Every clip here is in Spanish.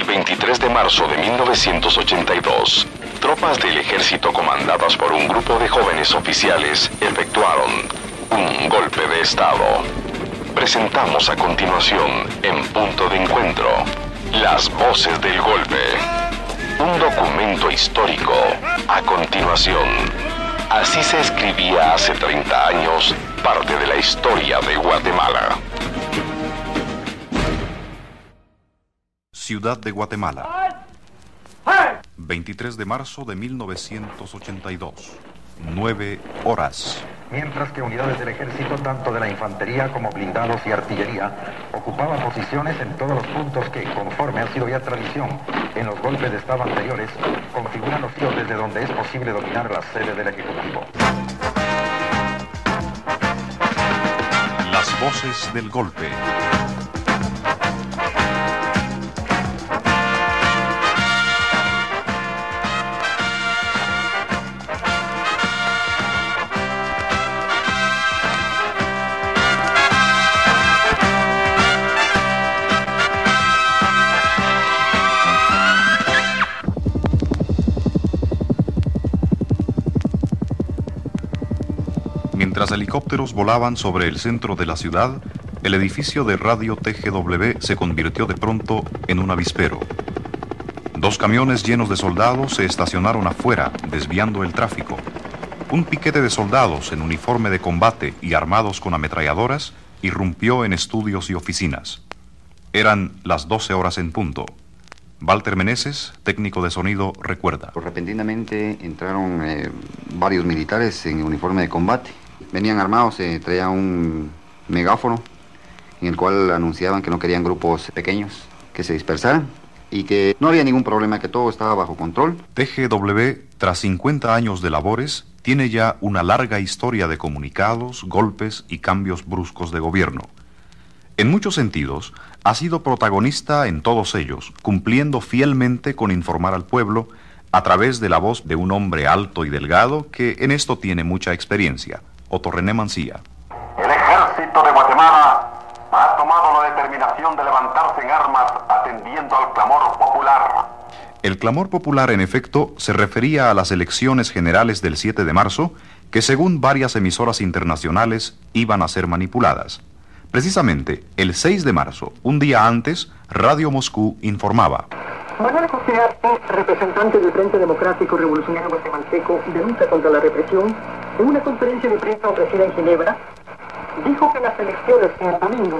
El 23 de marzo de 1982, tropas del ejército comandadas por un grupo de jóvenes oficiales efectuaron un golpe de Estado. Presentamos a continuación, en punto de encuentro, las voces del golpe. Un documento histórico. A continuación, así se escribía hace 30 años parte de la historia de Guatemala. Ciudad de Guatemala. 23 de marzo de 1982. 9 horas. Mientras que unidades del ejército, tanto de la infantería como blindados y artillería, ocupaban posiciones en todos los puntos que, conforme ha sido ya tradición en los golpes de Estado anteriores, configuran los sitios desde donde es posible dominar la sede del Ejecutivo. Las voces del golpe. Mientras helicópteros volaban sobre el centro de la ciudad, el edificio de radio TGW se convirtió de pronto en un avispero. Dos camiones llenos de soldados se estacionaron afuera, desviando el tráfico. Un piquete de soldados en uniforme de combate y armados con ametralladoras irrumpió en estudios y oficinas. Eran las 12 horas en punto. Walter Meneses, técnico de sonido, recuerda. Repentinamente entraron eh, varios militares en uniforme de combate. Venían armados, eh, traían un megáfono en el cual anunciaban que no querían grupos pequeños que se dispersaran y que no había ningún problema, que todo estaba bajo control. TGW, tras 50 años de labores, tiene ya una larga historia de comunicados, golpes y cambios bruscos de gobierno. En muchos sentidos, ha sido protagonista en todos ellos, cumpliendo fielmente con informar al pueblo a través de la voz de un hombre alto y delgado que en esto tiene mucha experiencia, Otto René Mancía. El ejército de Guatemala ha tomado la determinación de levantarse en armas atendiendo al clamor popular. El clamor popular, en efecto, se refería a las elecciones generales del 7 de marzo, que según varias emisoras internacionales iban a ser manipuladas. Precisamente, el 6 de marzo, un día antes, Radio Moscú informaba. Manuel José Arte, representante del Frente Democrático Revolucionario Guatemalteco, denuncia contra la represión, en una conferencia de prensa ofrecida en Ginebra, dijo que las elecciones que el domingo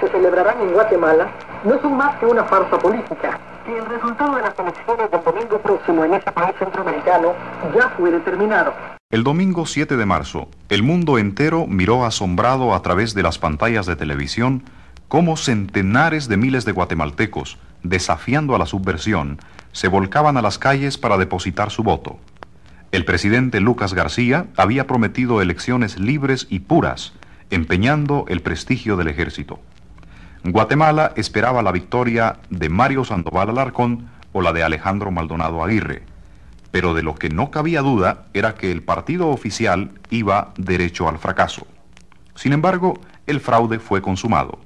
se celebrarán en Guatemala no son más que una farsa política, que el resultado de las elecciones del domingo próximo en ese país centroamericano ya fue determinado. El domingo 7 de marzo, el mundo entero miró asombrado a través de las pantallas de televisión cómo centenares de miles de guatemaltecos, desafiando a la subversión, se volcaban a las calles para depositar su voto. El presidente Lucas García había prometido elecciones libres y puras, empeñando el prestigio del ejército. Guatemala esperaba la victoria de Mario Sandoval Alarcón o la de Alejandro Maldonado Aguirre, pero de lo que no cabía duda era que el partido oficial iba derecho al fracaso. Sin embargo, el fraude fue consumado.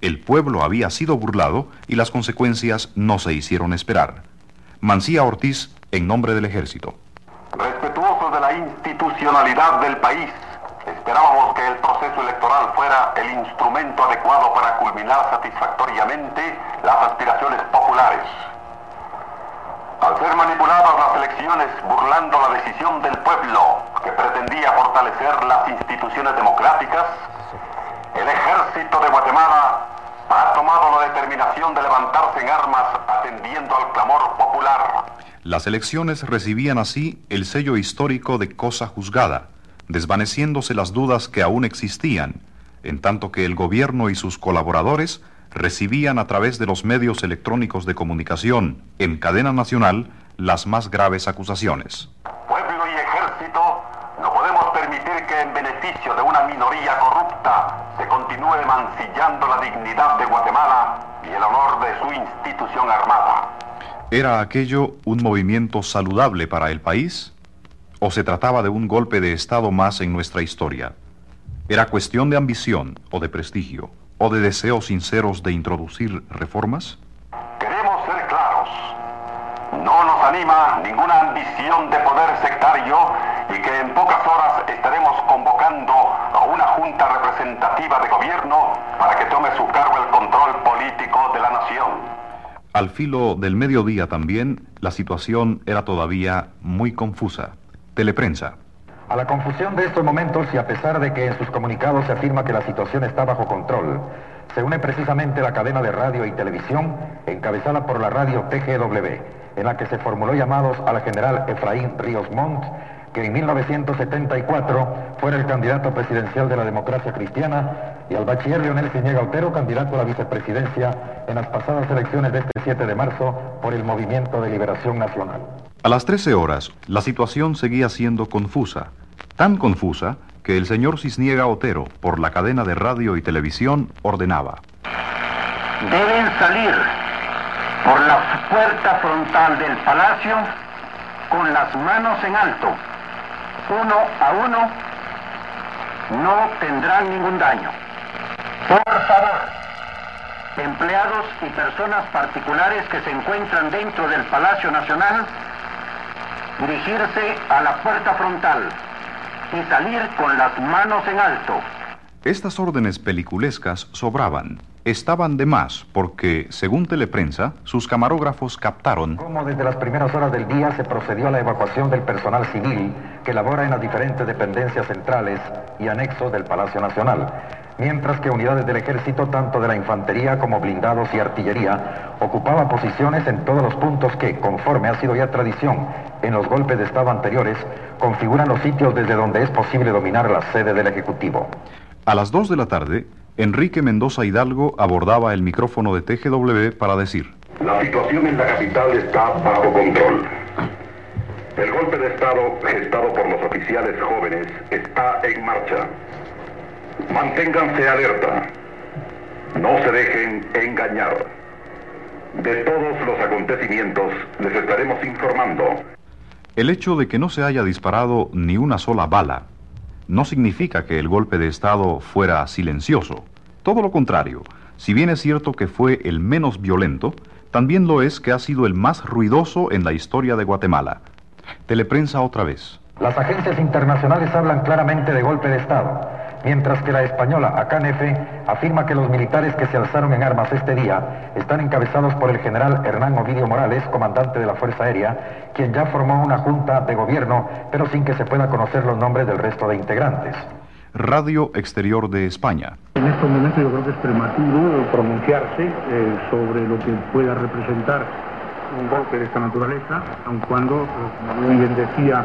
El pueblo había sido burlado y las consecuencias no se hicieron esperar. Mancía Ortiz, en nombre del ejército. La institucionalidad del país, esperábamos que el proceso electoral fuera el instrumento adecuado para culminar satisfactoriamente las aspiraciones populares. Al ser manipuladas las elecciones burlando la decisión del pueblo que pretendía fortalecer las instituciones democráticas, el ejército de Guatemala ha tomado la determinación de levantarse en armas atendiendo al clamor popular. Las elecciones recibían así el sello histórico de cosa juzgada, desvaneciéndose las dudas que aún existían, en tanto que el gobierno y sus colaboradores recibían a través de los medios electrónicos de comunicación en cadena nacional las más graves acusaciones. Pueblo y ejército, no podemos permitir que en beneficio de una minoría corrupta se continúe mancillando la dignidad de Guatemala y el honor de su institución armada. ¿Era aquello un movimiento saludable para el país? ¿O se trataba de un golpe de Estado más en nuestra historia? ¿Era cuestión de ambición o de prestigio? ¿O de deseos sinceros de introducir reformas? Queremos ser claros. nos anima ninguna ambición de poder sectario y que en pocas horas estaremos convocando a una junta representativa de gobierno para que tome su cargo el control político de la nación. Al filo del mediodía también, la situación era todavía muy confusa. Teleprensa. A la confusión de estos momentos y a pesar de que en sus comunicados se afirma que la situación está bajo control, se une precisamente la cadena de radio y televisión encabezada por la radio TGW, en la que se formuló llamados al general Efraín Ríos Montt, que en 1974 fuera el candidato presidencial de la democracia cristiana, y al bachiller Leonel Ciñega Otero, candidato a la vicepresidencia en las pasadas elecciones de este 7 de marzo por el Movimiento de Liberación Nacional. A las 13 horas, la situación seguía siendo confusa, tan confusa que el señor Cisniega Otero, por la cadena de radio y televisión, ordenaba. Deben salir por la puerta frontal del palacio con las manos en alto. Uno a uno no tendrán ningún daño. Por favor, empleados y personas particulares que se encuentran dentro del Palacio Nacional, dirigirse a la puerta frontal y salir con las manos en alto. Estas órdenes peliculescas sobraban, estaban de más porque, según Teleprensa, sus camarógrafos captaron Como desde las primeras horas del día se procedió a la evacuación del personal civil que labora en las diferentes dependencias centrales y anexos del Palacio Nacional, mientras que unidades del ejército, tanto de la infantería como blindados y artillería, ocupaban posiciones en todos los puntos que, conforme ha sido ya tradición en los golpes de Estado anteriores, configuran los sitios desde donde es posible dominar la sede del Ejecutivo. A las 2 de la tarde, Enrique Mendoza Hidalgo abordaba el micrófono de TGW para decir, La situación en la capital está bajo control. El golpe de Estado gestado por los oficiales jóvenes está en marcha. Manténganse alerta. No se dejen engañar. De todos los acontecimientos les estaremos informando. el hecho de que no se haya disparado ni una sola bala no significa que el golpe de Estado fuera silencioso. Todo lo contrario, si bien es cierto que fue el menos violento, también lo es que ha sido el más ruidoso en la historia de Guatemala. Teleprensa otra vez. Las agencias internacionales hablan claramente de golpe de Estado, mientras que la española ACANF afirma que los militares que se alzaron en armas este día están encabezados por el general Hernán Ovidio Morales, comandante de la Fuerza Aérea, quien ya formó una junta de gobierno, pero sin que se pueda conocer los nombres del resto de integrantes. Radio Exterior de España. En estos momentos yo creo que es prematuro pronunciarse eh, sobre lo que pueda representar un golpe de esta naturaleza, aun cuando, eh, como muy bien decía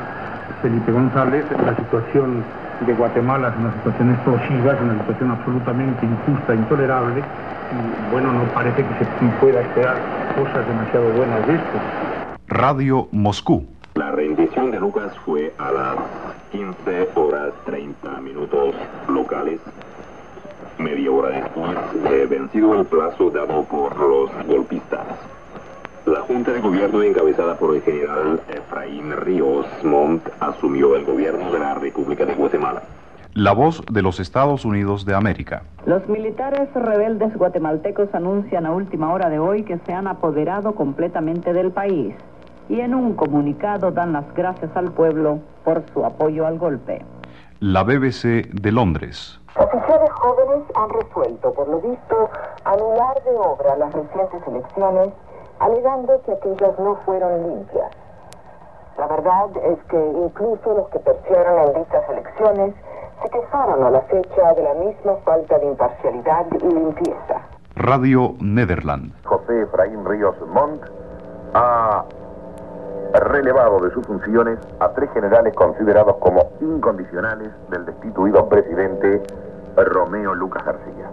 Felipe González, la situación de Guatemala es una situación explosiva, es una situación absolutamente injusta, intolerable, y bueno, no parece que se pueda esperar cosas demasiado buenas de esto. Radio Moscú. La rendición de Lucas fue a las 15 horas 30 minutos locales, media hora después de vencido el plazo dado por los golpistas. La Junta de Gobierno encabezada por el general Efraín Ríos Montt asumió el gobierno de la República de Guatemala. La voz de los Estados Unidos de América. Los militares rebeldes guatemaltecos anuncian a última hora de hoy que se han apoderado completamente del país y en un comunicado dan las gracias al pueblo por su apoyo al golpe. La BBC de Londres. Oficiales jóvenes han resuelto, por lo visto, anular de obra las recientes elecciones, alegando que aquellas no fueron limpias. La verdad es que incluso los que perdieron en dichas elecciones se quejaron a la fecha de la misma falta de imparcialidad y limpieza. Radio Nederland. José Efraín Ríos Montt ha relevado de sus funciones a tres generales considerados como incondicionales del destituido presidente Romeo Lucas García.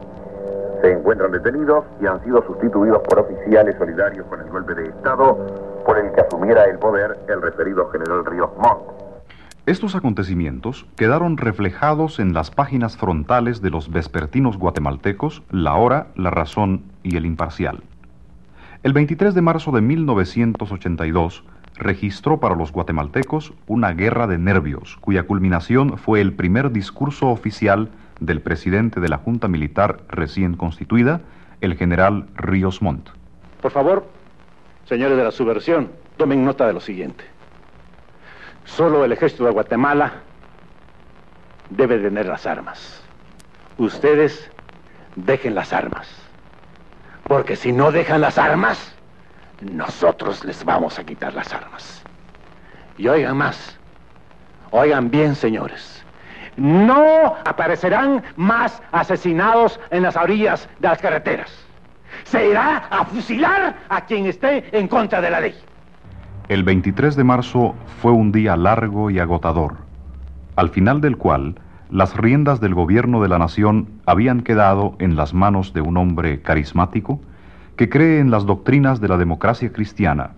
Se encuentran detenidos y han sido sustituidos por oficiales solidarios con el golpe de Estado por el que asumiera el poder el referido general Ríos Montt. Estos acontecimientos quedaron reflejados en las páginas frontales de los vespertinos guatemaltecos La Hora, La Razón y El Imparcial. El 23 de marzo de 1982 registró para los guatemaltecos una guerra de nervios, cuya culminación fue el primer discurso oficial del presidente de la Junta Militar recién constituida, el general Ríos Montt. Por favor, señores de la subversión, Tomen nota de lo siguiente. Solo el ejército de Guatemala debe tener las armas. Ustedes dejen las armas. Porque si no dejan las armas, nosotros les vamos a quitar las armas. Y oigan más, oigan bien señores, no aparecerán más asesinados en las orillas de las carreteras. Se irá a fusilar a quien esté en contra de la ley. El 23 de marzo fue un día largo y agotador, al final del cual las riendas del gobierno de la nación habían quedado en las manos de un hombre carismático que cree en las doctrinas de la democracia cristiana,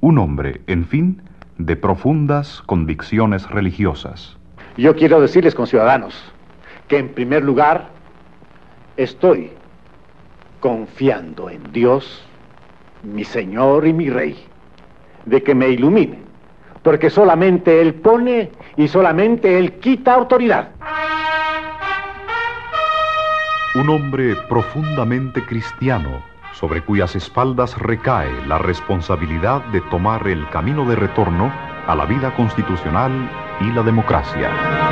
un hombre, en fin, de profundas convicciones religiosas. Yo quiero decirles, conciudadanos, que en primer lugar estoy confiando en Dios, mi Señor y mi Rey, de que me ilumine, porque solamente Él pone y solamente Él quita autoridad. Un hombre profundamente cristiano, sobre cuyas espaldas recae la responsabilidad de tomar el camino de retorno a la vida constitucional y la democracia.